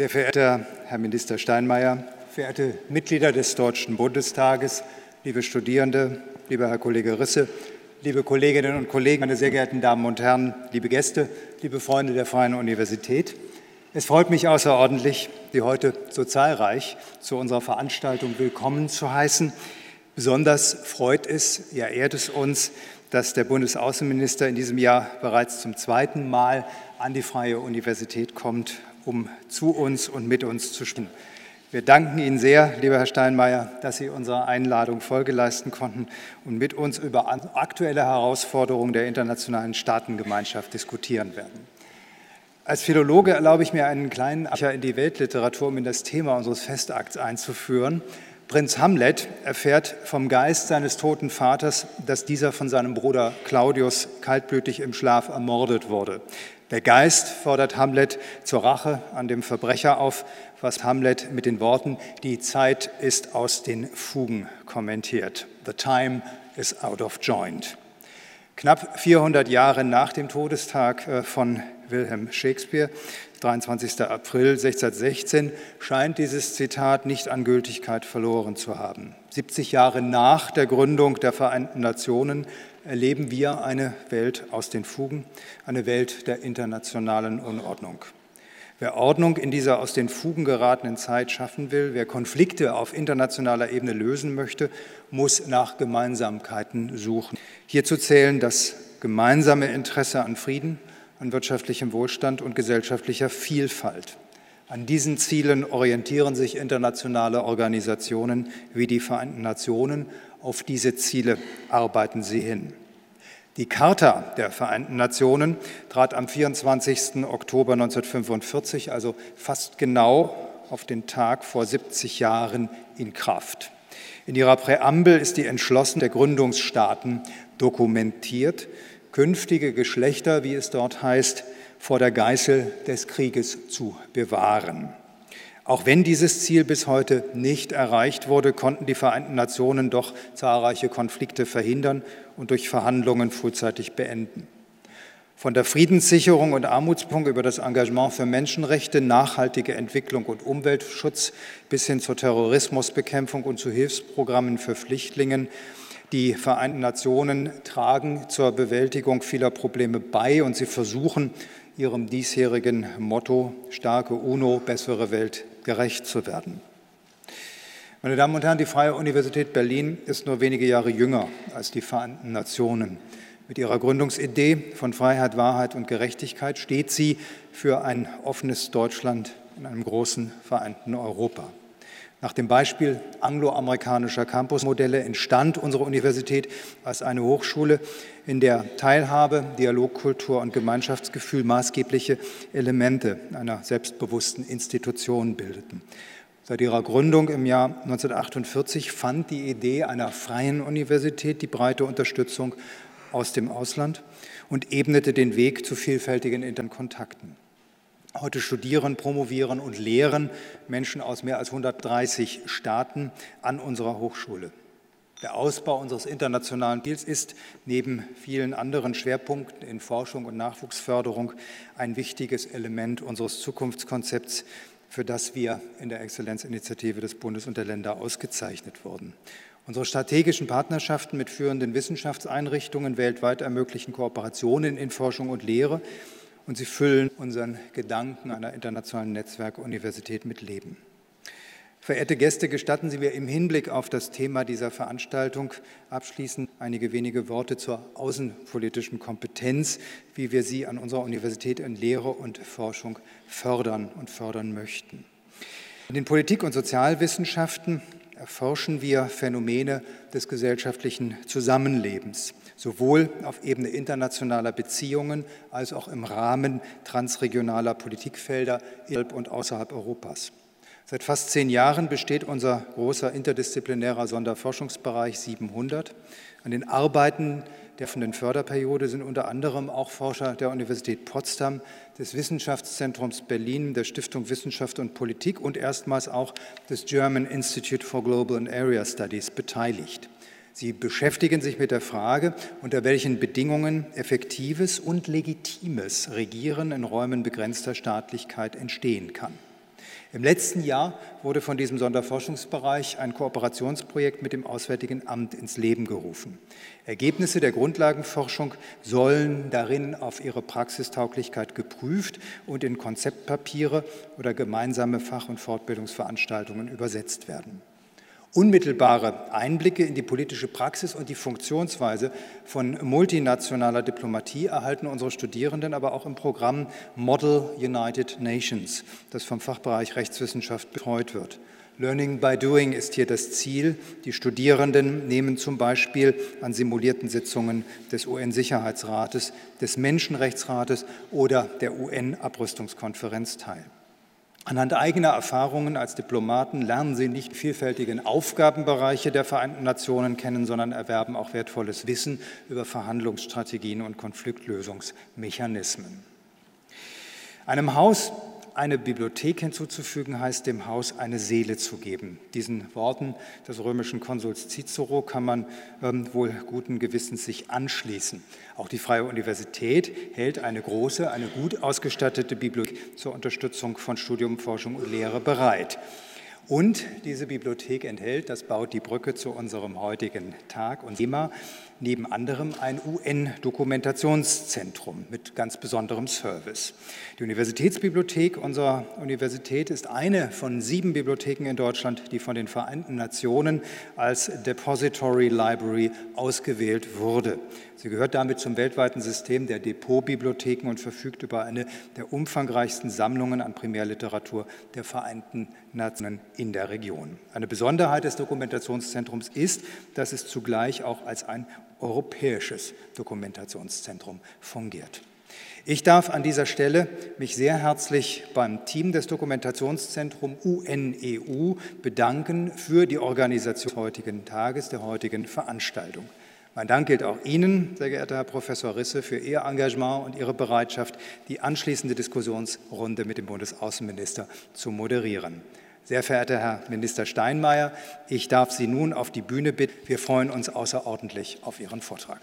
Sehr verehrter Herr Minister Steinmeier, verehrte Mitglieder des Deutschen Bundestages, liebe Studierende, lieber Herr Kollege Risse, liebe Kolleginnen und Kollegen, meine sehr geehrten Damen und Herren, liebe Gäste, liebe Freunde der Freien Universität. Es freut mich außerordentlich, Sie heute so zahlreich zu unserer Veranstaltung willkommen zu heißen. Besonders freut es, ja ehrt es uns, dass der Bundesaußenminister in diesem Jahr bereits zum zweiten Mal an die Freie Universität kommt, um zu uns und mit uns zu sprechen. Wir danken Ihnen sehr, lieber Herr Steinmeier, dass Sie unserer Einladung Folge leisten konnten und mit uns über aktuelle Herausforderungen der internationalen Staatengemeinschaft diskutieren werden. Als Philologe erlaube ich mir einen kleinen Abstecher in die Weltliteratur, um in das Thema unseres Festakts einzuführen. Prinz Hamlet erfährt vom Geist seines toten Vaters, dass dieser von seinem Bruder Claudius kaltblütig im Schlaf ermordet wurde. Der Geist fordert Hamlet zur Rache an dem Verbrecher auf, was Hamlet mit den Worten Die Zeit ist aus den Fugen kommentiert. The time is out of joint. Knapp 400 Jahre nach dem Todestag äh, von Wilhelm Shakespeare 23. April 1616, scheint dieses Zitat nicht an Gültigkeit verloren zu haben. 70 Jahre nach der Gründung der Vereinten Nationen erleben wir eine Welt aus den Fugen, eine Welt der internationalen Unordnung. Wer Ordnung in dieser aus den Fugen geratenen Zeit schaffen will, wer Konflikte auf internationaler Ebene lösen möchte, muss nach Gemeinsamkeiten suchen. Hierzu zählen das gemeinsame Interesse an Frieden, an wirtschaftlichem Wohlstand und gesellschaftlicher Vielfalt. An diesen Zielen orientieren sich internationale Organisationen wie die Vereinten Nationen. Auf diese Ziele arbeiten sie hin. Die Charta der Vereinten Nationen trat am 24. Oktober 1945, also fast genau auf den Tag vor 70 Jahren, in Kraft. In ihrer Präambel ist die Entschlossenheit der Gründungsstaaten dokumentiert künftige Geschlechter, wie es dort heißt, vor der Geißel des Krieges zu bewahren. Auch wenn dieses Ziel bis heute nicht erreicht wurde, konnten die Vereinten Nationen doch zahlreiche Konflikte verhindern und durch Verhandlungen frühzeitig beenden. Von der Friedenssicherung und Armutspunkt über das Engagement für Menschenrechte, nachhaltige Entwicklung und Umweltschutz bis hin zur Terrorismusbekämpfung und zu Hilfsprogrammen für Flüchtlingen die Vereinten Nationen tragen zur Bewältigung vieler Probleme bei und sie versuchen, ihrem diesjährigen Motto starke UNO, bessere Welt gerecht zu werden. Meine Damen und Herren, die Freie Universität Berlin ist nur wenige Jahre jünger als die Vereinten Nationen. Mit ihrer Gründungsidee von Freiheit, Wahrheit und Gerechtigkeit steht sie für ein offenes Deutschland in einem großen vereinten Europa. Nach dem Beispiel angloamerikanischer Campusmodelle entstand unsere Universität als eine Hochschule, in der Teilhabe, Dialogkultur und Gemeinschaftsgefühl maßgebliche Elemente einer selbstbewussten Institution bildeten. Seit ihrer Gründung im Jahr 1948 fand die Idee einer freien Universität die breite Unterstützung aus dem Ausland und ebnete den Weg zu vielfältigen Interkontakten. Heute studieren, promovieren und lehren Menschen aus mehr als 130 Staaten an unserer Hochschule. Der Ausbau unseres internationalen Deals ist neben vielen anderen Schwerpunkten in Forschung und Nachwuchsförderung ein wichtiges Element unseres Zukunftskonzepts, für das wir in der Exzellenzinitiative des Bundes und der Länder ausgezeichnet wurden. Unsere strategischen Partnerschaften mit führenden Wissenschaftseinrichtungen weltweit ermöglichen Kooperationen in Forschung und Lehre und sie füllen unseren Gedanken einer internationalen Netzwerkuniversität mit Leben. Verehrte Gäste, gestatten Sie mir im Hinblick auf das Thema dieser Veranstaltung abschließend einige wenige Worte zur außenpolitischen Kompetenz, wie wir sie an unserer Universität in Lehre und Forschung fördern und fördern möchten. In den Politik- und Sozialwissenschaften erforschen wir Phänomene des gesellschaftlichen Zusammenlebens sowohl auf Ebene internationaler Beziehungen als auch im Rahmen transregionaler Politikfelder innerhalb und außerhalb Europas. Seit fast zehn Jahren besteht unser großer interdisziplinärer Sonderforschungsbereich 700. An den Arbeiten der offenen Förderperiode sind unter anderem auch Forscher der Universität Potsdam, des Wissenschaftszentrums Berlin, der Stiftung Wissenschaft und Politik und erstmals auch des German Institute for Global and Area Studies beteiligt. Sie beschäftigen sich mit der Frage, unter welchen Bedingungen effektives und legitimes Regieren in Räumen begrenzter Staatlichkeit entstehen kann. Im letzten Jahr wurde von diesem Sonderforschungsbereich ein Kooperationsprojekt mit dem Auswärtigen Amt ins Leben gerufen. Ergebnisse der Grundlagenforschung sollen darin auf ihre Praxistauglichkeit geprüft und in Konzeptpapiere oder gemeinsame Fach- und Fortbildungsveranstaltungen übersetzt werden. Unmittelbare Einblicke in die politische Praxis und die Funktionsweise von multinationaler Diplomatie erhalten unsere Studierenden aber auch im Programm Model United Nations, das vom Fachbereich Rechtswissenschaft betreut wird. Learning by Doing ist hier das Ziel. Die Studierenden nehmen zum Beispiel an simulierten Sitzungen des UN-Sicherheitsrates, des Menschenrechtsrates oder der UN-Abrüstungskonferenz teil. Anhand eigener Erfahrungen als Diplomaten lernen sie nicht vielfältigen Aufgabenbereiche der Vereinten Nationen kennen, sondern erwerben auch wertvolles Wissen über Verhandlungsstrategien und Konfliktlösungsmechanismen. Einem Haus eine Bibliothek hinzuzufügen, heißt dem Haus eine Seele zu geben. Diesen Worten des römischen Konsuls Cicero kann man ähm, wohl guten Gewissens sich anschließen. Auch die Freie Universität hält eine große, eine gut ausgestattete Bibliothek zur Unterstützung von Studium, Forschung und Lehre bereit. Und diese Bibliothek enthält, das baut die Brücke zu unserem heutigen Tag und Thema, neben anderem ein UN-Dokumentationszentrum mit ganz besonderem Service. Die Universitätsbibliothek unserer Universität ist eine von sieben Bibliotheken in Deutschland, die von den Vereinten Nationen als Depository Library ausgewählt wurde. Sie gehört damit zum weltweiten System der Depotbibliotheken und verfügt über eine der umfangreichsten Sammlungen an Primärliteratur der Vereinten Nationen in der Region. Eine Besonderheit des Dokumentationszentrums ist, dass es zugleich auch als ein europäisches Dokumentationszentrum fungiert. Ich darf an dieser Stelle mich sehr herzlich beim Team des Dokumentationszentrums UNEU bedanken für die Organisation des heutigen Tages, der heutigen Veranstaltung. Mein Dank gilt auch Ihnen, sehr geehrter Herr Professor Risse, für Ihr Engagement und Ihre Bereitschaft, die anschließende Diskussionsrunde mit dem Bundesaußenminister zu moderieren. Sehr verehrter Herr Minister Steinmeier, ich darf Sie nun auf die Bühne bitten. Wir freuen uns außerordentlich auf Ihren Vortrag.